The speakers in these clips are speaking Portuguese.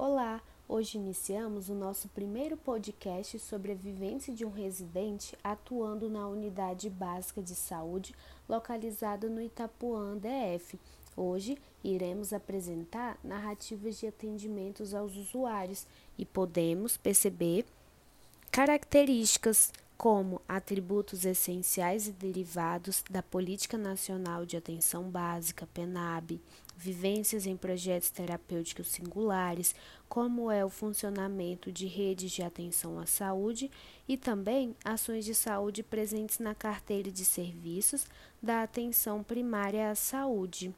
Olá, hoje iniciamos o nosso primeiro podcast sobre a vivência de um residente atuando na unidade básica de saúde localizada no Itapuã DF. Hoje iremos apresentar narrativas de atendimentos aos usuários e podemos perceber características como atributos essenciais e derivados da Política Nacional de Atenção Básica, PENAB, vivências em projetos terapêuticos singulares, como é o funcionamento de redes de atenção à saúde e também ações de saúde presentes na carteira de serviços da atenção primária à saúde.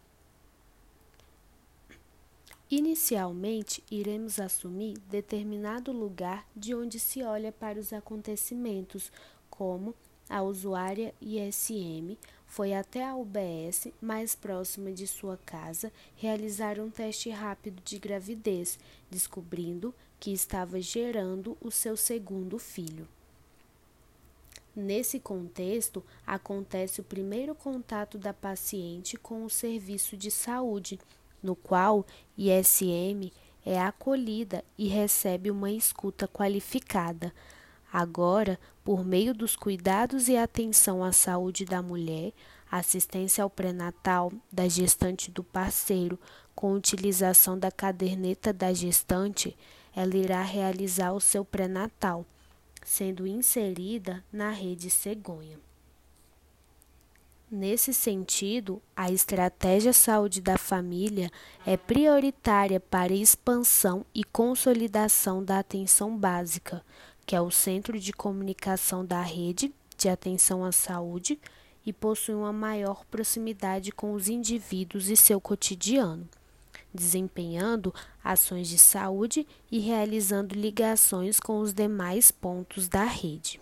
Inicialmente, iremos assumir determinado lugar de onde se olha para os acontecimentos, como a usuária ISM foi até a UBS mais próxima de sua casa realizar um teste rápido de gravidez, descobrindo que estava gerando o seu segundo filho. Nesse contexto, acontece o primeiro contato da paciente com o serviço de saúde no qual ISM é acolhida e recebe uma escuta qualificada. Agora, por meio dos cuidados e atenção à saúde da mulher, assistência ao pré-natal da gestante do parceiro, com utilização da caderneta da gestante, ela irá realizar o seu pré-natal, sendo inserida na rede cegonha. Nesse sentido, a estratégia saúde da família é prioritária para a expansão e consolidação da atenção básica, que é o centro de comunicação da rede de atenção à saúde e possui uma maior proximidade com os indivíduos e seu cotidiano, desempenhando ações de saúde e realizando ligações com os demais pontos da rede.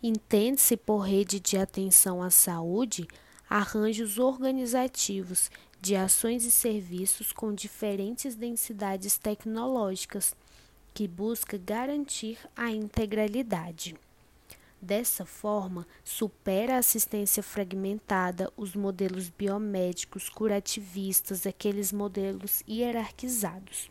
Entende-se por rede de atenção à saúde arranjos organizativos de ações e serviços com diferentes densidades tecnológicas, que busca garantir a integralidade. Dessa forma, supera a assistência fragmentada, os modelos biomédicos curativistas, aqueles modelos hierarquizados.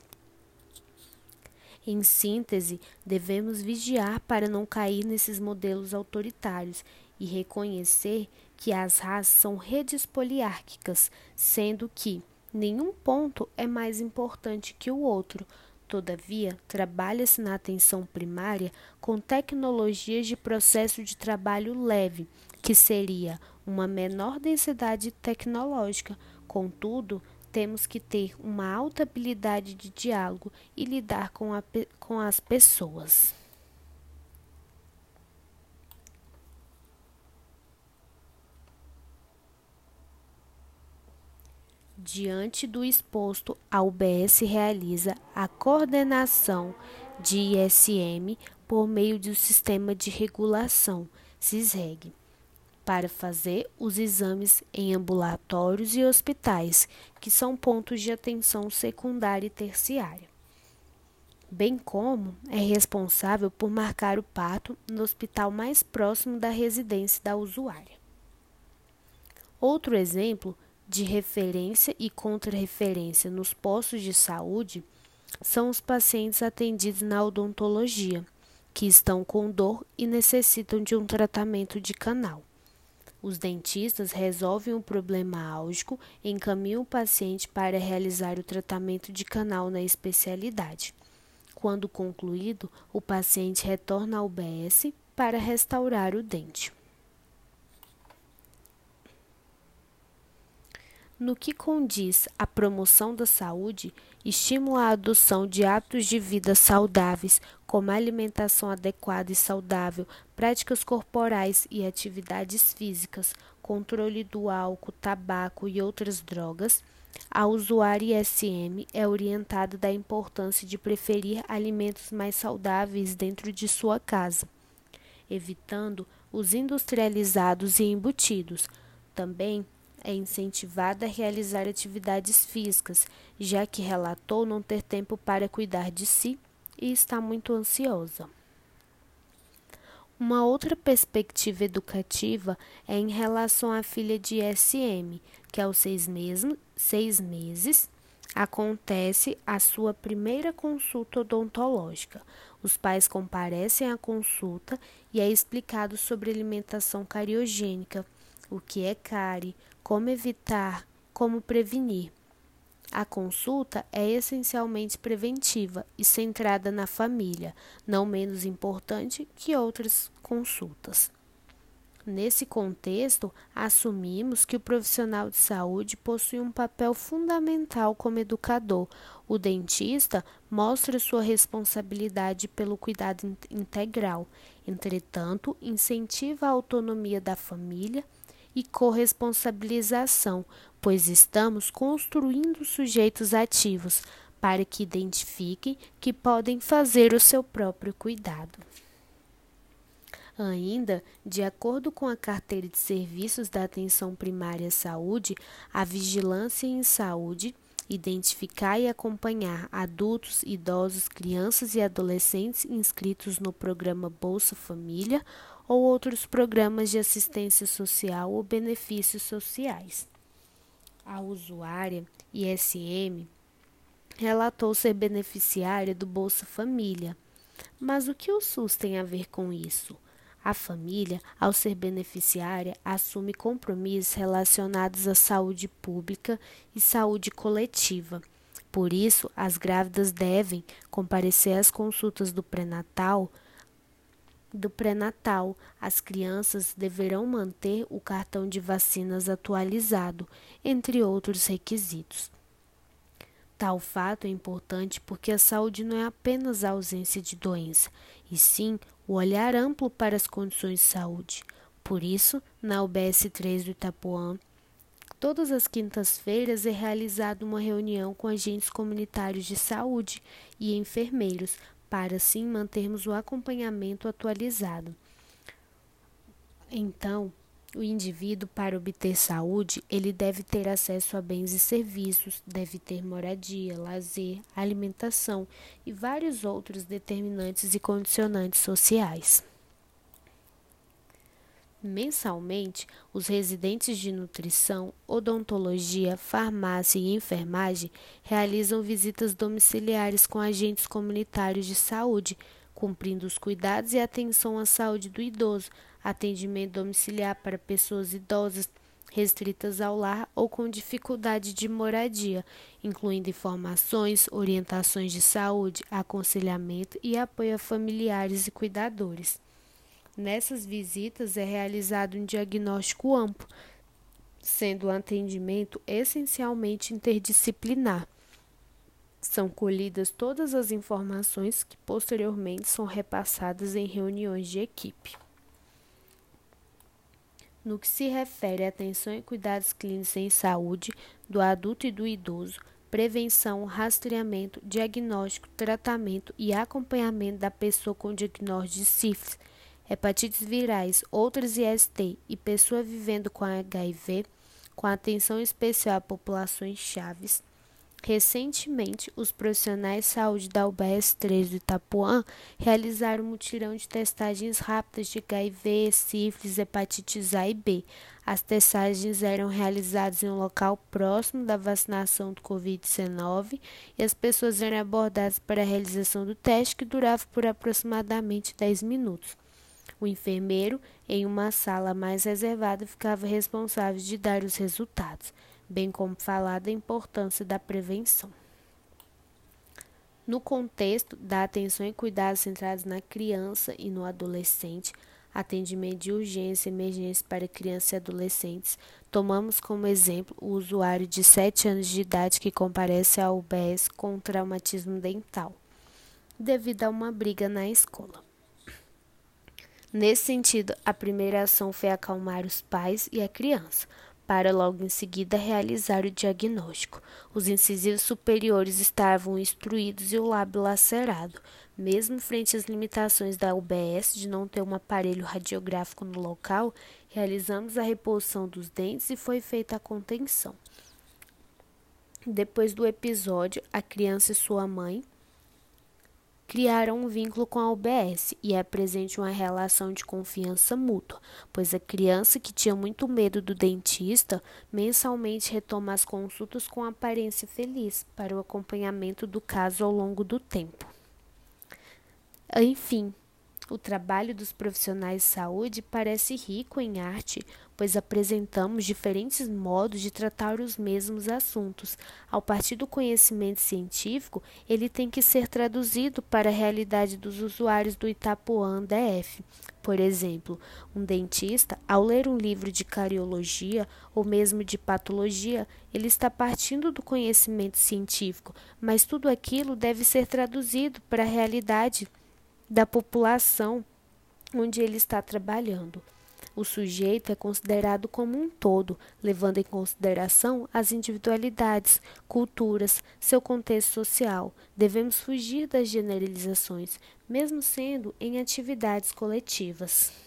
Em síntese, devemos vigiar para não cair nesses modelos autoritários e reconhecer que as raças são redes poliárquicas, sendo que nenhum ponto é mais importante que o outro. Todavia, trabalha-se na atenção primária com tecnologias de processo de trabalho leve, que seria uma menor densidade tecnológica. Contudo, temos que ter uma alta habilidade de diálogo e lidar com, a, com as pessoas. Diante do exposto, a UBS realiza a coordenação de ISM por meio do Sistema de Regulação, SISREG para fazer os exames em ambulatórios e hospitais, que são pontos de atenção secundária e terciária. Bem como é responsável por marcar o parto no hospital mais próximo da residência da usuária. Outro exemplo de referência e contra-referência nos postos de saúde são os pacientes atendidos na odontologia, que estão com dor e necessitam de um tratamento de canal. Os dentistas resolvem o problema álgico e encaminham o paciente para realizar o tratamento de canal na especialidade. Quando concluído, o paciente retorna ao UBS para restaurar o dente. No que condiz a promoção da saúde, estimula a adoção de hábitos de vida saudáveis, como alimentação adequada e saudável, práticas corporais e atividades físicas, controle do álcool, tabaco e outras drogas. A usuária ISM é orientada da importância de preferir alimentos mais saudáveis dentro de sua casa, evitando os industrializados e embutidos. Também é incentivada a realizar atividades físicas, já que relatou não ter tempo para cuidar de si e está muito ansiosa. Uma outra perspectiva educativa é em relação à filha de SM, que aos seis, mesmo, seis meses acontece a sua primeira consulta odontológica. Os pais comparecem à consulta e é explicado sobre alimentação cariogênica, o que é cárie, como evitar, como prevenir. A consulta é essencialmente preventiva e centrada na família, não menos importante que outras consultas. Nesse contexto, assumimos que o profissional de saúde possui um papel fundamental como educador. O dentista mostra sua responsabilidade pelo cuidado integral, entretanto, incentiva a autonomia da família e corresponsabilização, pois estamos construindo sujeitos ativos para que identifiquem que podem fazer o seu próprio cuidado. Ainda, de acordo com a Carteira de Serviços da Atenção Primária à Saúde, a vigilância em saúde identificar e acompanhar adultos, idosos, crianças e adolescentes inscritos no programa Bolsa Família ou outros programas de assistência social ou benefícios sociais. A usuária ISM relatou ser beneficiária do Bolsa Família. Mas o que o SUS tem a ver com isso? A família, ao ser beneficiária, assume compromissos relacionados à saúde pública e saúde coletiva. Por isso, as grávidas devem comparecer às consultas do pré-natal. Do pré-natal, as crianças deverão manter o cartão de vacinas atualizado, entre outros requisitos. Tal fato é importante porque a saúde não é apenas a ausência de doença, e sim o olhar amplo para as condições de saúde. Por isso, na UBS 3 do Itapuã, todas as quintas-feiras é realizada uma reunião com agentes comunitários de saúde e enfermeiros, para assim mantermos o acompanhamento atualizado. Então, o indivíduo, para obter saúde, ele deve ter acesso a bens e serviços, deve ter moradia, lazer, alimentação e vários outros determinantes e condicionantes sociais. Mensalmente, os residentes de nutrição, odontologia, farmácia e enfermagem realizam visitas domiciliares com agentes comunitários de saúde, cumprindo os cuidados e atenção à saúde do idoso, atendimento domiciliar para pessoas idosas restritas ao lar ou com dificuldade de moradia, incluindo informações, orientações de saúde, aconselhamento e apoio a familiares e cuidadores. Nessas visitas é realizado um diagnóstico amplo, sendo o atendimento essencialmente interdisciplinar. São colhidas todas as informações que posteriormente são repassadas em reuniões de equipe. No que se refere à atenção e cuidados clínicos em saúde do adulto e do idoso, prevenção, rastreamento, diagnóstico, tratamento e acompanhamento da pessoa com diagnóstico de sífilis, hepatites virais, outras IST e pessoa vivendo com HIV, com atenção especial a populações chaves, Recentemente, os profissionais de saúde da UBS 3 do Itapuã realizaram um mutirão de testagens rápidas de HIV, sífilis, hepatites A e B. As testagens eram realizadas em um local próximo da vacinação do Covid-19 e as pessoas eram abordadas para a realização do teste, que durava por aproximadamente 10 minutos. O enfermeiro, em uma sala mais reservada, ficava responsável de dar os resultados bem como falar da importância da prevenção. No contexto da atenção e cuidados centrados na criança e no adolescente, atendimento de urgência e emergência para crianças e adolescentes, tomamos como exemplo o usuário de 7 anos de idade que comparece ao UBS com traumatismo dental, devido a uma briga na escola. Nesse sentido, a primeira ação foi acalmar os pais e a criança, para logo em seguida realizar o diagnóstico. Os incisivos superiores estavam instruídos e o lábio lacerado. Mesmo frente às limitações da UBS de não ter um aparelho radiográfico no local, realizamos a reposição dos dentes e foi feita a contenção. Depois do episódio, a criança e sua mãe criaram um vínculo com a UBS e apresente uma relação de confiança mútua, pois a criança que tinha muito medo do dentista mensalmente retoma as consultas com aparência feliz para o acompanhamento do caso ao longo do tempo. Enfim, o trabalho dos profissionais de saúde parece rico em arte, pois apresentamos diferentes modos de tratar os mesmos assuntos. Ao partir do conhecimento científico, ele tem que ser traduzido para a realidade dos usuários do Itapuã DF. Por exemplo, um dentista, ao ler um livro de cariologia ou mesmo de patologia, ele está partindo do conhecimento científico, mas tudo aquilo deve ser traduzido para a realidade da população onde ele está trabalhando. O sujeito é considerado como um todo, levando em consideração as individualidades, culturas, seu contexto social. Devemos fugir das generalizações, mesmo sendo em atividades coletivas.